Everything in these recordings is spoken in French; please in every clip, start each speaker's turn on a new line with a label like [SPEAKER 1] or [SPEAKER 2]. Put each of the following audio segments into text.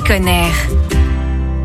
[SPEAKER 1] s'y.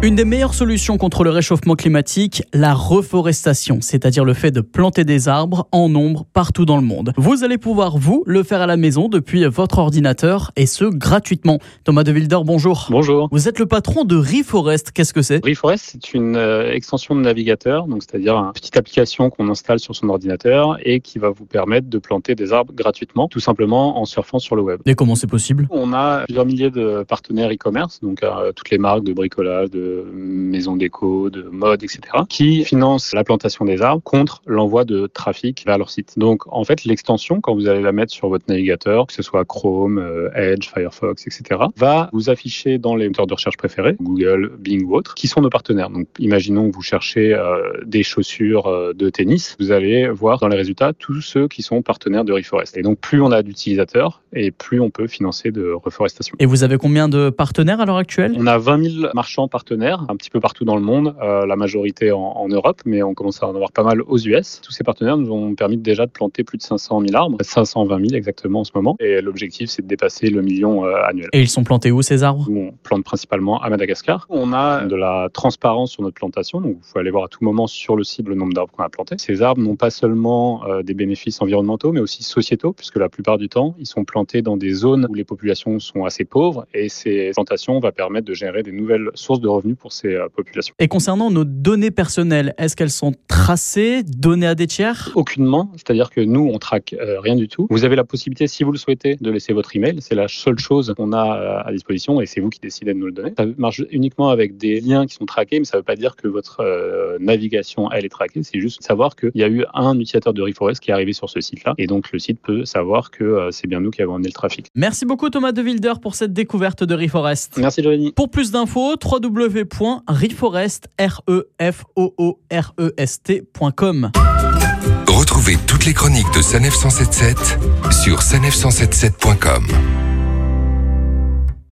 [SPEAKER 2] Une des meilleures solutions contre le réchauffement climatique, la reforestation, c'est-à-dire le fait de planter des arbres en nombre partout dans le monde. Vous allez pouvoir, vous, le faire à la maison depuis votre ordinateur et ce, gratuitement. Thomas de Wilder, bonjour.
[SPEAKER 3] Bonjour.
[SPEAKER 2] Vous êtes le patron de Reforest, qu'est-ce que c'est?
[SPEAKER 3] Reforest, c'est une euh, extension de navigateur, donc c'est-à-dire une petite application qu'on installe sur son ordinateur et qui va vous permettre de planter des arbres gratuitement, tout simplement en surfant sur le web.
[SPEAKER 2] Et comment c'est possible?
[SPEAKER 3] On a plusieurs milliers de partenaires e-commerce, donc euh, toutes les marques de bricolage, de maisons d'éco, de mode, etc., qui financent la plantation des arbres contre l'envoi de trafic vers leur site. Donc, en fait, l'extension, quand vous allez la mettre sur votre navigateur, que ce soit Chrome, euh, Edge, Firefox, etc., va vous afficher dans les moteurs de recherche préférés, Google, Bing ou autres, qui sont nos partenaires. Donc, imaginons que vous cherchez euh, des chaussures euh, de tennis, vous allez voir dans les résultats tous ceux qui sont partenaires de Reforest. Et donc, plus on a d'utilisateurs et plus on peut financer de reforestation.
[SPEAKER 2] Et vous avez combien de partenaires à l'heure actuelle?
[SPEAKER 3] On a 20 000 marchands partenaires, un petit peu partout dans le monde, euh, la majorité en, en, Europe, mais on commence à en avoir pas mal aux US. Tous ces partenaires nous ont permis déjà de planter plus de 500 000 arbres, 520 000 exactement en ce moment, et l'objectif c'est de dépasser le million euh, annuel.
[SPEAKER 2] Et ils sont plantés où ces arbres?
[SPEAKER 3] On plante principalement à Madagascar. On a de la transparence sur notre plantation, donc vous pouvez aller voir à tout moment sur le site le nombre d'arbres qu'on a plantés. Ces arbres n'ont pas seulement euh, des bénéfices environnementaux, mais aussi sociétaux, puisque la plupart du temps, ils sont plantés dans des zones où les populations sont assez pauvres, et ces plantations vont permettre de générer des nouvelles sources de revenus pour ces euh, populations.
[SPEAKER 2] Et concernant nos données personnelles, est-ce qu'elles sont tracées, données à des tiers?
[SPEAKER 3] Aucunement, c'est-à-dire que nous, on traque euh, rien du tout. Vous avez la possibilité, si vous le souhaitez, de laisser votre email. C'est la seule chose qu'on a euh, à disposition et c'est vous qui décidez de nous le donner. Ça marche uniquement avec des liens qui sont traqués, mais ça ne veut pas dire que votre navigation, elle est traquée. C'est juste savoir qu'il y a eu un utilisateur de Reforest qui est arrivé sur ce site-là et donc le site peut savoir que c'est bien nous qui avons amené le trafic.
[SPEAKER 2] Merci beaucoup Thomas de Wilder pour cette découverte de Reforest.
[SPEAKER 3] Merci Giovanni.
[SPEAKER 2] Pour plus d'infos, www.reforest, r e e.
[SPEAKER 4] Retrouvez toutes les chroniques de Sanef 177 sur sanef177.com.